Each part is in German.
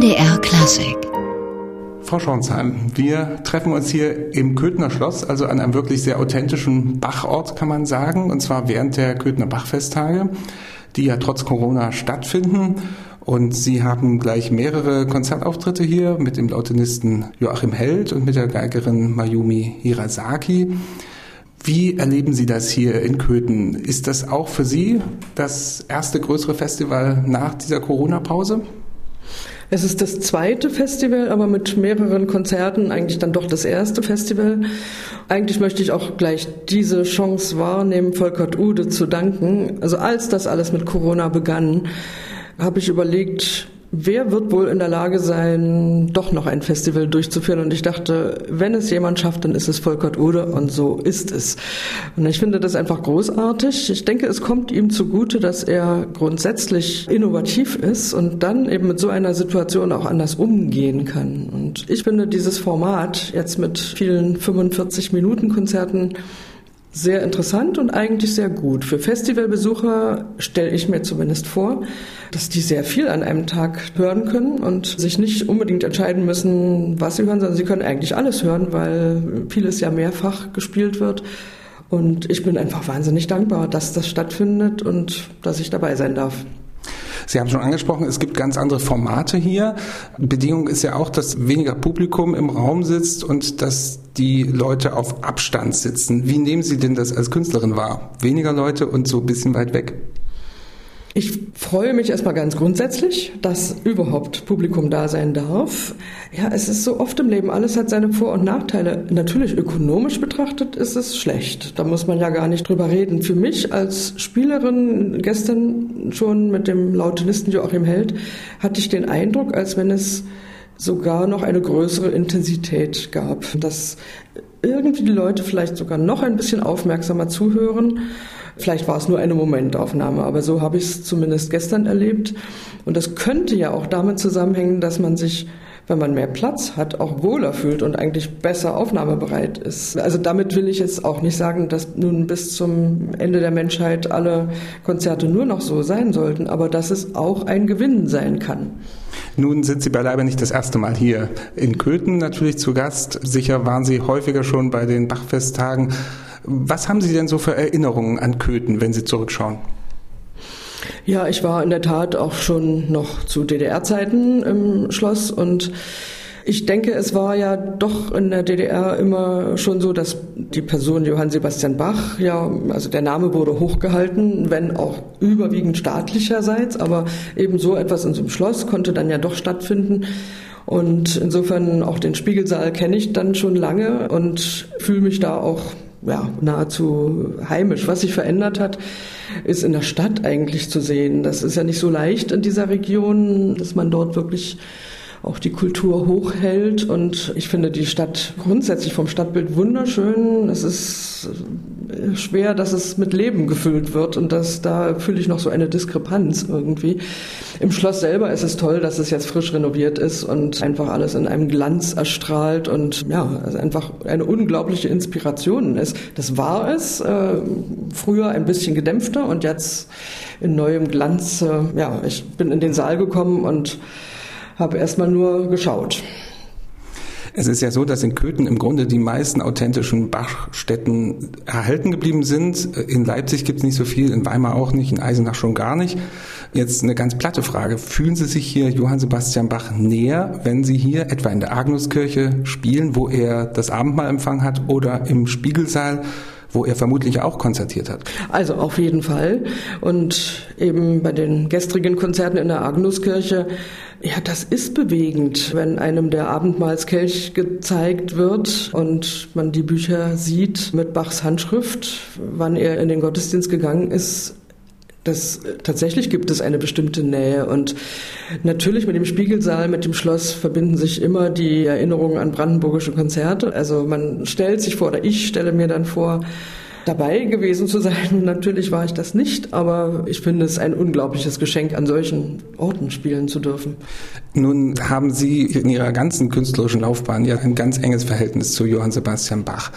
NDR Klassik. Frau Schornsheim, wir treffen uns hier im Köthner Schloss, also an einem wirklich sehr authentischen Bachort, kann man sagen, und zwar während der Köthner Bachfesttage, die ja trotz Corona stattfinden. Und Sie haben gleich mehrere Konzertauftritte hier mit dem Lautenisten Joachim Held und mit der Geigerin Mayumi Hirasaki. Wie erleben Sie das hier in Köthen? Ist das auch für Sie das erste größere Festival nach dieser Corona-Pause? Es ist das zweite Festival, aber mit mehreren Konzerten, eigentlich dann doch das erste Festival. Eigentlich möchte ich auch gleich diese Chance wahrnehmen, Volkert Ude zu danken. Also als das alles mit Corona begann, habe ich überlegt, wer wird wohl in der Lage sein, doch noch ein Festival durchzuführen? Und ich dachte, wenn es jemand schafft, dann ist es Volkert Ude und so ist es. Und ich finde das einfach großartig. Ich denke, es kommt ihm zugute, dass er grundsätzlich innovativ ist und dann eben mit so einer Situation auch anders umgehen kann. Und ich finde dieses Format jetzt mit vielen 45 Minuten Konzerten sehr interessant und eigentlich sehr gut. Für Festivalbesucher stelle ich mir zumindest vor, dass die sehr viel an einem Tag hören können und sich nicht unbedingt entscheiden müssen, was sie hören, sondern sie können eigentlich alles hören, weil vieles ja mehrfach gespielt wird. Und ich bin einfach wahnsinnig dankbar, dass das stattfindet und dass ich dabei sein darf. Sie haben schon angesprochen, es gibt ganz andere Formate hier. Bedingung ist ja auch, dass weniger Publikum im Raum sitzt und dass die Leute auf Abstand sitzen. Wie nehmen Sie denn das als Künstlerin wahr? Weniger Leute und so ein bisschen weit weg? Ich freue mich erstmal ganz grundsätzlich, dass überhaupt Publikum da sein darf. Ja, es ist so oft im Leben, alles hat seine Vor- und Nachteile. Natürlich ökonomisch betrachtet ist es schlecht. Da muss man ja gar nicht drüber reden. Für mich als Spielerin gestern schon mit dem Lautenisten Joachim Held hatte ich den Eindruck, als wenn es sogar noch eine größere Intensität gab, dass irgendwie die Leute vielleicht sogar noch ein bisschen aufmerksamer zuhören Vielleicht war es nur eine Momentaufnahme, aber so habe ich es zumindest gestern erlebt. Und das könnte ja auch damit zusammenhängen, dass man sich wenn man mehr Platz hat, auch wohler fühlt und eigentlich besser aufnahmebereit ist. Also damit will ich jetzt auch nicht sagen, dass nun bis zum Ende der Menschheit alle Konzerte nur noch so sein sollten, aber dass es auch ein Gewinn sein kann. Nun sind Sie beileibe nicht das erste Mal hier in Köthen natürlich zu Gast. Sicher waren Sie häufiger schon bei den Bachfesttagen. Was haben Sie denn so für Erinnerungen an Köthen, wenn Sie zurückschauen? Ja, ich war in der Tat auch schon noch zu DDR-Zeiten im Schloss und ich denke, es war ja doch in der DDR immer schon so, dass die Person Johann Sebastian Bach, ja, also der Name wurde hochgehalten, wenn auch überwiegend staatlicherseits, aber eben so etwas in so einem Schloss konnte dann ja doch stattfinden. Und insofern auch den Spiegelsaal kenne ich dann schon lange und fühle mich da auch ja, nahezu heimisch. Was sich verändert hat, ist in der Stadt eigentlich zu sehen. Das ist ja nicht so leicht in dieser Region, dass man dort wirklich auch die Kultur hochhält. Und ich finde die Stadt grundsätzlich vom Stadtbild wunderschön. Es ist schwer, dass es mit Leben gefüllt wird und das, da fühle ich noch so eine Diskrepanz irgendwie. Im Schloss selber ist es toll, dass es jetzt frisch renoviert ist und einfach alles in einem Glanz erstrahlt und ja, also einfach eine unglaubliche Inspiration ist. Das war es, äh, früher ein bisschen gedämpfter und jetzt in neuem Glanz. Äh, ja, ich bin in den Saal gekommen und habe erstmal nur geschaut. Es ist ja so, dass in Köthen im Grunde die meisten authentischen Bachstätten erhalten geblieben sind. In Leipzig gibt es nicht so viel, in Weimar auch nicht, in Eisenach schon gar nicht. Jetzt eine ganz platte Frage. Fühlen Sie sich hier Johann Sebastian Bach näher, wenn Sie hier etwa in der Agnuskirche spielen, wo er das Abendmahl empfangen hat, oder im Spiegelsaal? Wo er vermutlich auch konzertiert hat. Also auf jeden Fall. Und eben bei den gestrigen Konzerten in der Agnuskirche, ja, das ist bewegend, wenn einem der Abendmahlskelch gezeigt wird und man die Bücher sieht mit Bachs Handschrift, wann er in den Gottesdienst gegangen ist, das, tatsächlich gibt es eine bestimmte Nähe und natürlich mit dem Spiegelsaal, mit dem Schloss verbinden sich immer die Erinnerungen an brandenburgische Konzerte. Also man stellt sich vor oder ich stelle mir dann vor, dabei gewesen zu sein. Natürlich war ich das nicht, aber ich finde es ein unglaubliches Geschenk, an solchen Orten spielen zu dürfen. Nun haben Sie in Ihrer ganzen künstlerischen Laufbahn ja ein ganz enges Verhältnis zu Johann Sebastian Bach.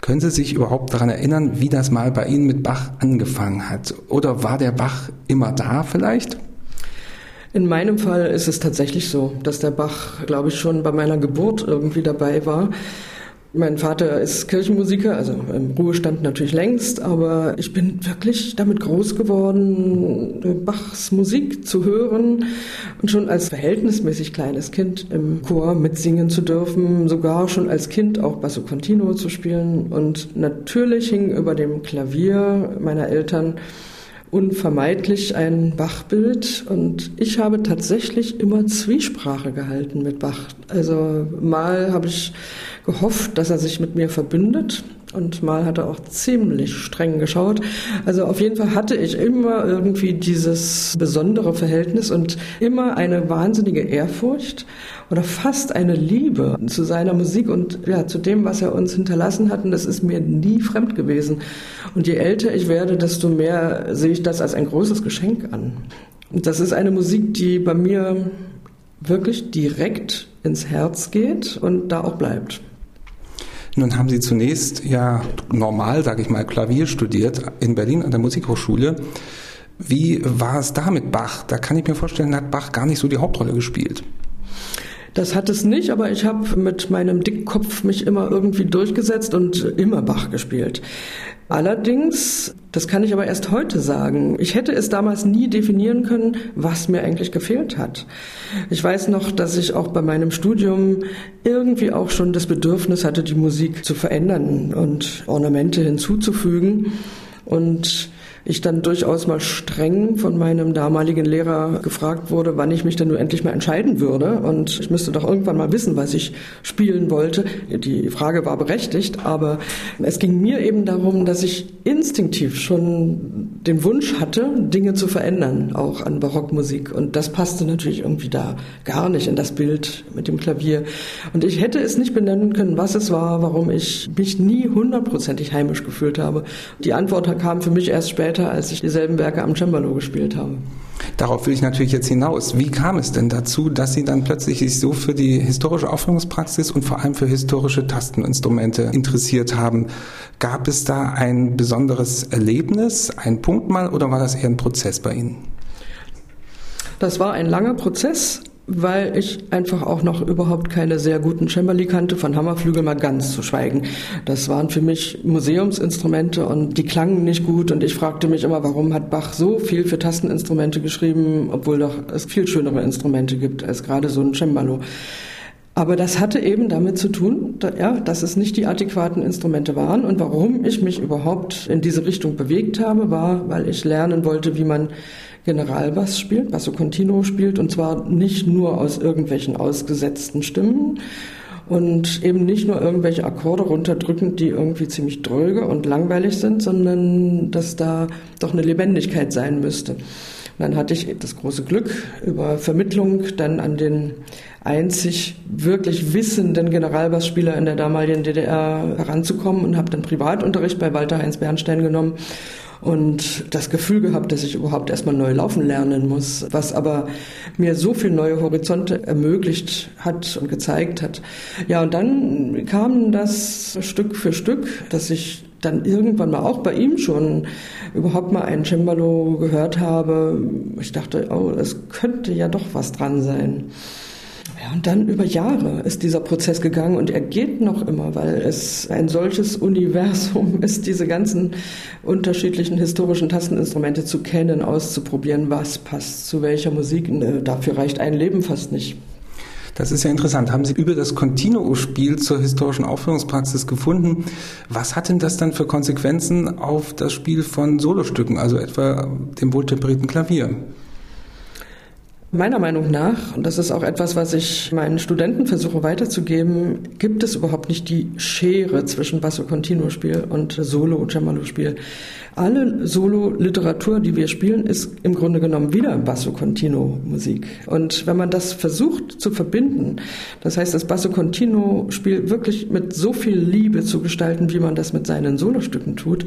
Können Sie sich überhaupt daran erinnern, wie das mal bei Ihnen mit Bach angefangen hat? Oder war der Bach immer da vielleicht? In meinem Fall ist es tatsächlich so, dass der Bach, glaube ich, schon bei meiner Geburt irgendwie dabei war. Mein Vater ist Kirchenmusiker, also im Ruhestand natürlich längst, aber ich bin wirklich damit groß geworden, Bachs Musik zu hören und schon als verhältnismäßig kleines Kind im Chor mitsingen zu dürfen, sogar schon als Kind auch Basso Continuo zu spielen. Und natürlich hing über dem Klavier meiner Eltern unvermeidlich ein Bach-Bild und ich habe tatsächlich immer Zwiesprache gehalten mit Bach. Also mal habe ich gehofft, dass er sich mit mir verbündet und mal hat er auch ziemlich streng geschaut. Also auf jeden Fall hatte ich immer irgendwie dieses besondere Verhältnis und immer eine wahnsinnige Ehrfurcht oder fast eine Liebe zu seiner Musik und ja, zu dem, was er uns hinterlassen hat. Und das ist mir nie fremd gewesen. Und je älter ich werde, desto mehr sehe ich das als ein großes Geschenk an. Und das ist eine Musik, die bei mir wirklich direkt ins Herz geht und da auch bleibt. Nun haben Sie zunächst ja normal, sage ich mal, Klavier studiert in Berlin an der Musikhochschule. Wie war es da mit Bach? Da kann ich mir vorstellen, hat Bach gar nicht so die Hauptrolle gespielt. Das hat es nicht, aber ich habe mit meinem Dickkopf mich immer irgendwie durchgesetzt und immer Bach gespielt. Allerdings, das kann ich aber erst heute sagen, ich hätte es damals nie definieren können, was mir eigentlich gefehlt hat. Ich weiß noch, dass ich auch bei meinem Studium irgendwie auch schon das Bedürfnis hatte, die Musik zu verändern und Ornamente hinzuzufügen. Und ich dann durchaus mal streng von meinem damaligen Lehrer gefragt wurde, wann ich mich denn nur endlich mal entscheiden würde. Und ich müsste doch irgendwann mal wissen, was ich spielen wollte. Die Frage war berechtigt, aber es ging mir eben darum, dass ich instinktiv schon den Wunsch hatte, Dinge zu verändern, auch an Barockmusik. Und das passte natürlich irgendwie da gar nicht in das Bild mit dem Klavier. Und ich hätte es nicht benennen können, was es war, warum ich mich nie hundertprozentig heimisch gefühlt habe. Die Antwort kam für mich erst später später, als ich dieselben Werke am Cembalo gespielt habe. Darauf will ich natürlich jetzt hinaus. Wie kam es denn dazu, dass Sie dann plötzlich sich so für die historische Aufführungspraxis und vor allem für historische Tasteninstrumente interessiert haben? Gab es da ein besonderes Erlebnis, ein Punkt mal, oder war das eher ein Prozess bei Ihnen? Das war ein langer Prozess weil ich einfach auch noch überhaupt keine sehr guten Cembali kannte, von Hammerflügel mal ganz zu schweigen. Das waren für mich Museumsinstrumente und die klangen nicht gut und ich fragte mich immer, warum hat Bach so viel für Tasteninstrumente geschrieben, obwohl doch es viel schönere Instrumente gibt als gerade so ein Cembalo. Aber das hatte eben damit zu tun, ja, dass es nicht die adäquaten Instrumente waren. Und warum ich mich überhaupt in diese Richtung bewegt habe, war, weil ich lernen wollte, wie man Generalbass spielt, Basso Continuo spielt, und zwar nicht nur aus irgendwelchen ausgesetzten Stimmen und eben nicht nur irgendwelche Akkorde runterdrücken, die irgendwie ziemlich dröge und langweilig sind, sondern dass da doch eine Lebendigkeit sein müsste. Und dann hatte ich das große Glück, über Vermittlung dann an den einzig wirklich wissenden Generalbassspieler in der damaligen DDR heranzukommen und habe dann Privatunterricht bei Walter Heinz Bernstein genommen und das Gefühl gehabt, dass ich überhaupt erstmal neu laufen lernen muss, was aber mir so viel neue Horizonte ermöglicht hat und gezeigt hat. Ja, und dann kam das Stück für Stück, dass ich dann irgendwann mal auch bei ihm schon überhaupt mal ein Cembalo gehört habe. Ich dachte, oh, es könnte ja doch was dran sein. Ja, und dann über Jahre ist dieser Prozess gegangen und er geht noch immer, weil es ein solches Universum ist, diese ganzen unterschiedlichen historischen Tasteninstrumente zu kennen, auszuprobieren, was passt zu welcher Musik. Äh, dafür reicht ein Leben fast nicht. Das ist ja interessant. Haben Sie über das Continuo-Spiel zur historischen Aufführungspraxis gefunden? Was hat denn das dann für Konsequenzen auf das Spiel von Solostücken, also etwa dem wohltemperierten Klavier? Meiner Meinung nach, und das ist auch etwas, was ich meinen Studenten versuche weiterzugeben, gibt es überhaupt nicht die Schere zwischen Basso Continuo Spiel und Solo Cembalo Spiel. Alle Solo-Literatur, die wir spielen, ist im Grunde genommen wieder Basso Continuo Musik. Und wenn man das versucht zu verbinden, das heißt, das Basso Continuo Spiel wirklich mit so viel Liebe zu gestalten, wie man das mit seinen Solostücken tut,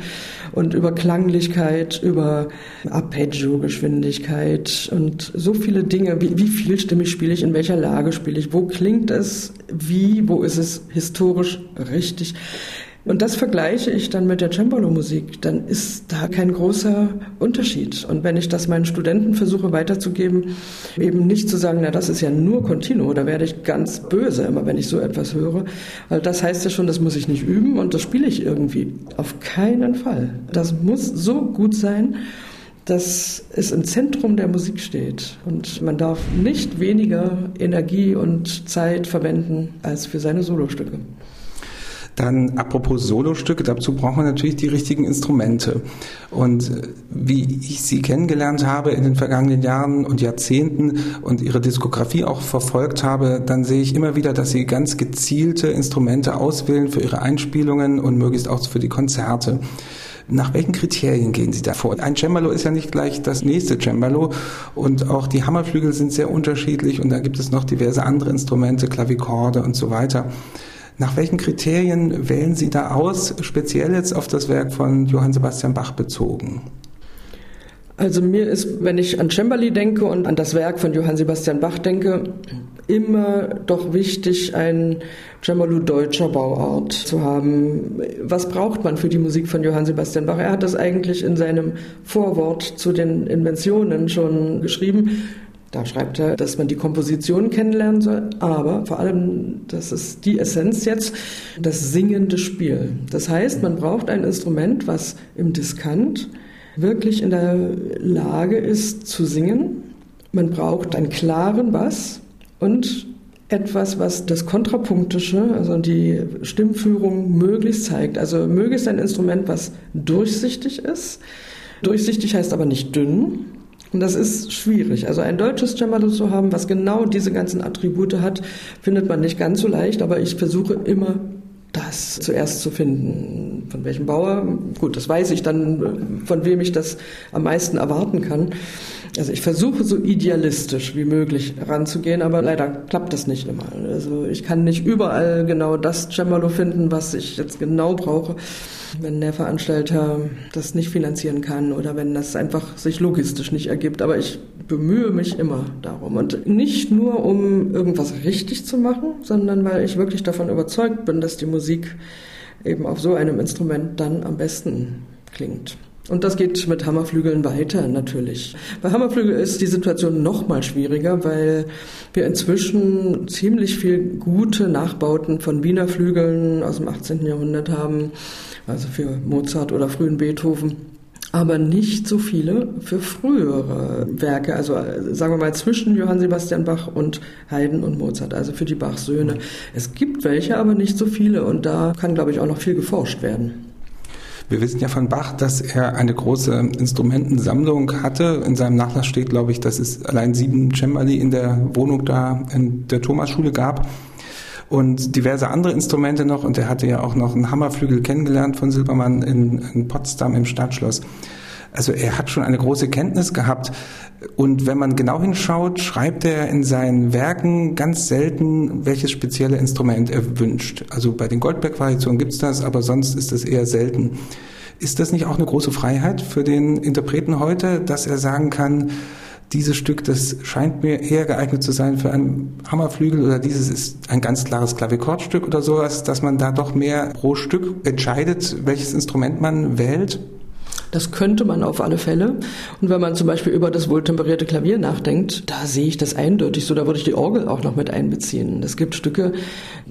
und über Klanglichkeit, über Arpeggio-Geschwindigkeit und so viele Dinge, wie, wie vielstimmig spiele ich, in welcher Lage spiele ich, wo klingt es, wie, wo ist es historisch richtig Und das vergleiche ich dann mit der Cembalo-Musik, dann ist da kein großer Unterschied. Und wenn ich das meinen Studenten versuche weiterzugeben, eben nicht zu sagen, na, das ist ja nur Continuo, da werde ich ganz böse immer, wenn ich so etwas höre. Weil das heißt ja schon, das muss ich nicht üben und das spiele ich irgendwie. Auf keinen Fall. Das muss so gut sein dass es im Zentrum der Musik steht. Und man darf nicht weniger Energie und Zeit verwenden als für seine Solostücke. Dann apropos Solostücke, dazu braucht man natürlich die richtigen Instrumente. Und wie ich Sie kennengelernt habe in den vergangenen Jahren und Jahrzehnten und Ihre Diskografie auch verfolgt habe, dann sehe ich immer wieder, dass Sie ganz gezielte Instrumente auswählen für Ihre Einspielungen und möglichst auch für die Konzerte. Nach welchen Kriterien gehen Sie da vor? Ein Cembalo ist ja nicht gleich das nächste Cembalo und auch die Hammerflügel sind sehr unterschiedlich und da gibt es noch diverse andere Instrumente, Klavikorde und so weiter. Nach welchen Kriterien wählen Sie da aus, speziell jetzt auf das Werk von Johann Sebastian Bach bezogen? Also mir ist, wenn ich an Cembali denke und an das Werk von Johann Sebastian Bach denke, immer doch wichtig, ein Cembalo deutscher Bauart zu haben. Was braucht man für die Musik von Johann Sebastian Bach? Er hat das eigentlich in seinem Vorwort zu den Inventionen schon geschrieben. Da schreibt er, dass man die Komposition kennenlernen soll, aber vor allem, das ist die Essenz jetzt, das singende Spiel. Das heißt, man braucht ein Instrument, was im Diskant wirklich in der Lage ist zu singen. Man braucht einen klaren Bass und etwas, was das Kontrapunktische, also die Stimmführung möglichst zeigt. Also möglichst ein Instrument, was durchsichtig ist. Durchsichtig heißt aber nicht dünn, und das ist schwierig. Also ein deutsches Cembalo zu haben, was genau diese ganzen Attribute hat, findet man nicht ganz so leicht, aber ich versuche immer das zuerst zu finden. Von welchem Bauer? Gut, das weiß ich dann, von wem ich das am meisten erwarten kann. Also ich versuche so idealistisch wie möglich ranzugehen, aber leider klappt das nicht immer. Also ich kann nicht überall genau das Cembalo finden, was ich jetzt genau brauche wenn der Veranstalter das nicht finanzieren kann oder wenn das einfach sich logistisch nicht ergibt. Aber ich bemühe mich immer darum. Und nicht nur, um irgendwas richtig zu machen, sondern weil ich wirklich davon überzeugt bin, dass die Musik eben auf so einem Instrument dann am besten klingt. Und das geht mit Hammerflügeln weiter natürlich. Bei Hammerflügel ist die Situation noch mal schwieriger, weil wir inzwischen ziemlich viel gute Nachbauten von Wiener Flügeln aus dem 18. Jahrhundert haben also für Mozart oder frühen Beethoven aber nicht so viele für frühere Werke, also sagen wir mal zwischen Johann Sebastian Bach und Haydn und Mozart, also für die Bach-Söhne. Es gibt welche, aber nicht so viele und da kann, glaube ich, auch noch viel geforscht werden. Wir wissen ja von Bach, dass er eine große Instrumentensammlung hatte. In seinem Nachlass steht, glaube ich, dass es allein sieben Cembali in der Wohnung da in der Thomasschule gab und diverse andere Instrumente noch. Und er hatte ja auch noch einen Hammerflügel kennengelernt von Silbermann in, in Potsdam im Stadtschloss. Also er hat schon eine große Kenntnis gehabt. Und wenn man genau hinschaut, schreibt er in seinen Werken ganz selten, welches spezielle Instrument er wünscht. Also bei den Goldberg-Variationen gibt's das, aber sonst ist das eher selten. Ist das nicht auch eine große Freiheit für den Interpreten heute, dass er sagen kann, dieses Stück, das scheint mir eher geeignet zu sein für einen Hammerflügel oder dieses ist ein ganz klares Klavikordstück oder sowas, dass man da doch mehr pro Stück entscheidet, welches Instrument man wählt? Das könnte man auf alle Fälle. Und wenn man zum Beispiel über das wohltemperierte Klavier nachdenkt, da sehe ich das eindeutig so. Da würde ich die Orgel auch noch mit einbeziehen. Es gibt Stücke,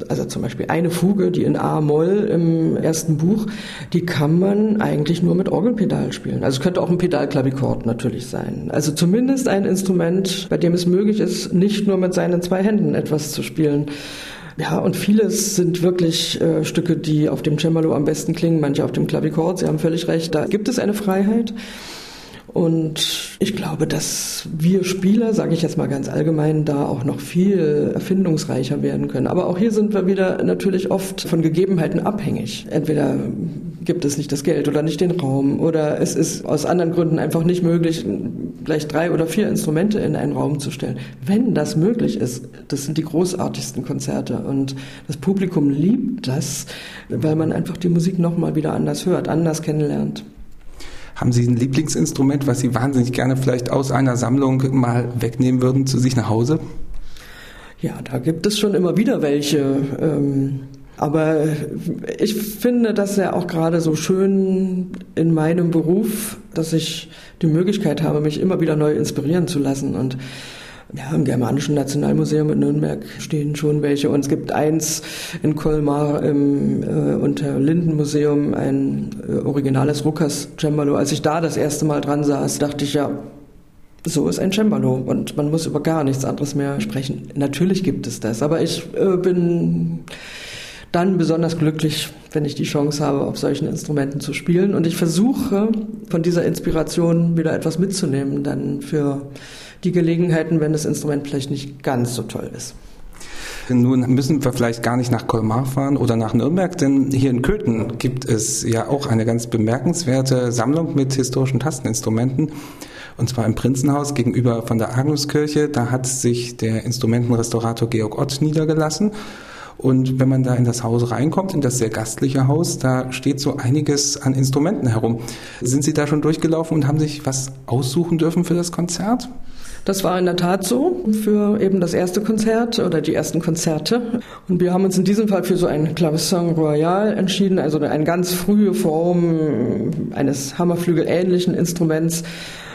also zum Beispiel eine Fuge, die in A-Moll im ersten Buch, die kann man eigentlich nur mit Orgelpedal spielen. Also es könnte auch ein Pedalklavikord natürlich sein. Also zumindest ein Instrument, bei dem es möglich ist, nicht nur mit seinen zwei Händen etwas zu spielen. Ja, und vieles sind wirklich äh, Stücke, die auf dem Cembalo am besten klingen, manche auf dem Klavichord. Sie haben völlig recht, da gibt es eine Freiheit. Und ich glaube, dass wir Spieler, sage ich jetzt mal ganz allgemein, da auch noch viel erfindungsreicher werden können. Aber auch hier sind wir wieder natürlich oft von Gegebenheiten abhängig. Entweder gibt es nicht das Geld oder nicht den Raum oder es ist aus anderen Gründen einfach nicht möglich, gleich drei oder vier Instrumente in einen Raum zu stellen. Wenn das möglich ist, das sind die großartigsten Konzerte und das Publikum liebt das, weil man einfach die Musik nochmal wieder anders hört, anders kennenlernt. Haben Sie ein Lieblingsinstrument, was Sie wahnsinnig gerne vielleicht aus einer Sammlung mal wegnehmen würden zu sich nach Hause? Ja, da gibt es schon immer wieder welche. Ähm Aber ich finde das ja auch gerade so schön in meinem Beruf, dass ich die Möglichkeit habe, mich immer wieder neu inspirieren zu lassen und ja, im Germanischen Nationalmuseum in Nürnberg stehen schon welche. Und es gibt eins in Colmar im äh, Unterlinden-Museum, ein äh, originales Ruckers Cembalo. Als ich da das erste Mal dran saß, dachte ich ja, so ist ein Cembalo und man muss über gar nichts anderes mehr sprechen. Natürlich gibt es das, aber ich äh, bin dann besonders glücklich, wenn ich die Chance habe, auf solchen Instrumenten zu spielen. Und ich versuche, von dieser Inspiration wieder etwas mitzunehmen, dann für die Gelegenheiten, wenn das Instrument vielleicht nicht ganz so toll ist. Nun müssen wir vielleicht gar nicht nach Colmar fahren oder nach Nürnberg, denn hier in Köthen gibt es ja auch eine ganz bemerkenswerte Sammlung mit historischen Tasteninstrumenten. Und zwar im Prinzenhaus gegenüber von der Agnuskirche. Da hat sich der Instrumentenrestaurator Georg Ott niedergelassen. Und wenn man da in das Haus reinkommt, in das sehr gastliche Haus, da steht so einiges an Instrumenten herum. Sind Sie da schon durchgelaufen und haben sich was aussuchen dürfen für das Konzert? Das war in der Tat so für eben das erste Konzert oder die ersten Konzerte. Und wir haben uns in diesem Fall für so ein Clavecin Royal entschieden, also eine ganz frühe Form eines Hammerflügel-ähnlichen Instruments,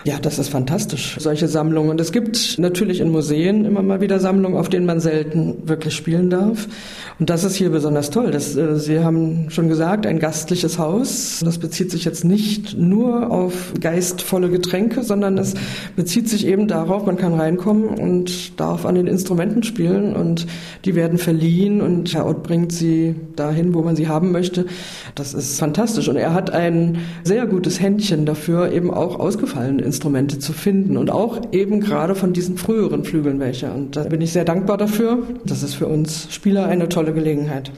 ja, das ist fantastisch, solche Sammlungen. Und es gibt natürlich in Museen immer mal wieder Sammlungen, auf denen man selten wirklich spielen darf. Und das ist hier besonders toll. Das, äh, Sie haben schon gesagt, ein gastliches Haus. Das bezieht sich jetzt nicht nur auf geistvolle Getränke, sondern es bezieht sich eben darauf, man kann reinkommen und darf an den Instrumenten spielen und die werden verliehen und Herr Ott bringt sie dahin, wo man sie haben möchte. Das ist fantastisch. Und er hat ein sehr gutes Händchen dafür, eben auch ausgefallen Instrumente zu finden und auch eben gerade von diesen früheren Flügeln welche. Und da bin ich sehr dankbar dafür. Das ist für uns Spieler eine tolle Gelegenheit.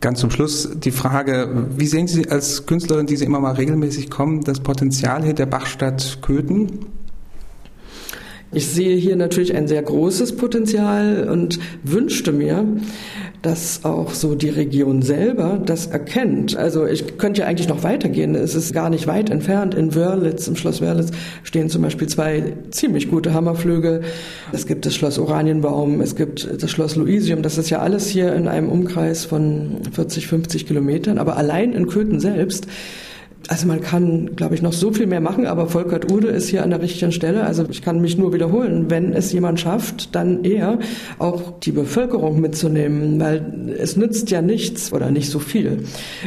Ganz zum Schluss die Frage, wie sehen Sie als Künstlerin, die Sie immer mal regelmäßig kommen, das Potenzial hier der Bachstadt Köthen? Ich sehe hier natürlich ein sehr großes Potenzial und wünschte mir, dass auch so die Region selber das erkennt. Also ich könnte ja eigentlich noch weitergehen. Es ist gar nicht weit entfernt. In Wörlitz, im Schloss Wörlitz, stehen zum Beispiel zwei ziemlich gute Hammerflügel. Es gibt das Schloss Oranienbaum, es gibt das Schloss Luisium. Das ist ja alles hier in einem Umkreis von 40, 50 Kilometern. Aber allein in Köthen selbst also man kann, glaube ich, noch so viel mehr machen, aber Volkert Ude ist hier an der richtigen Stelle. Also ich kann mich nur wiederholen, wenn es jemand schafft, dann eher auch die Bevölkerung mitzunehmen, weil es nützt ja nichts oder nicht so viel,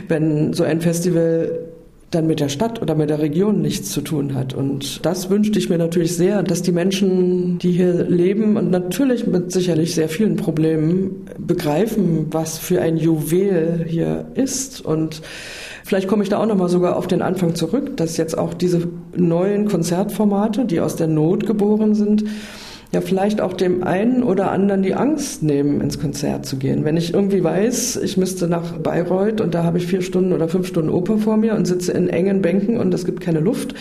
wenn so ein Festival dann mit der Stadt oder mit der Region nichts zu tun hat. Und das wünschte ich mir natürlich sehr, dass die Menschen, die hier leben und natürlich mit sicherlich sehr vielen Problemen begreifen, was für ein Juwel hier ist und Vielleicht komme ich da auch nochmal sogar auf den Anfang zurück, dass jetzt auch diese neuen Konzertformate, die aus der Not geboren sind, ja vielleicht auch dem einen oder anderen die Angst nehmen, ins Konzert zu gehen. Wenn ich irgendwie weiß, ich müsste nach Bayreuth und da habe ich vier Stunden oder fünf Stunden Oper vor mir und sitze in engen Bänken und es gibt keine Luft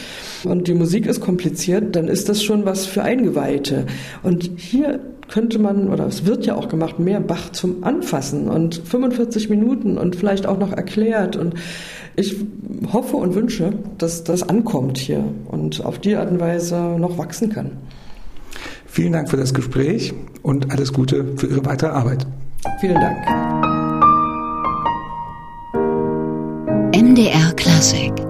und die Musik ist kompliziert, dann ist das schon was für Eingeweihte. Und hier könnte man, oder es wird ja auch gemacht, mehr Bach zum Anfassen und 45 Minuten und vielleicht auch noch erklärt. Und ich hoffe und wünsche, dass das ankommt hier und auf die Art und Weise noch wachsen kann. Vielen Dank für das Gespräch und alles Gute für Ihre weitere Arbeit. Vielen Dank. MDR Klassik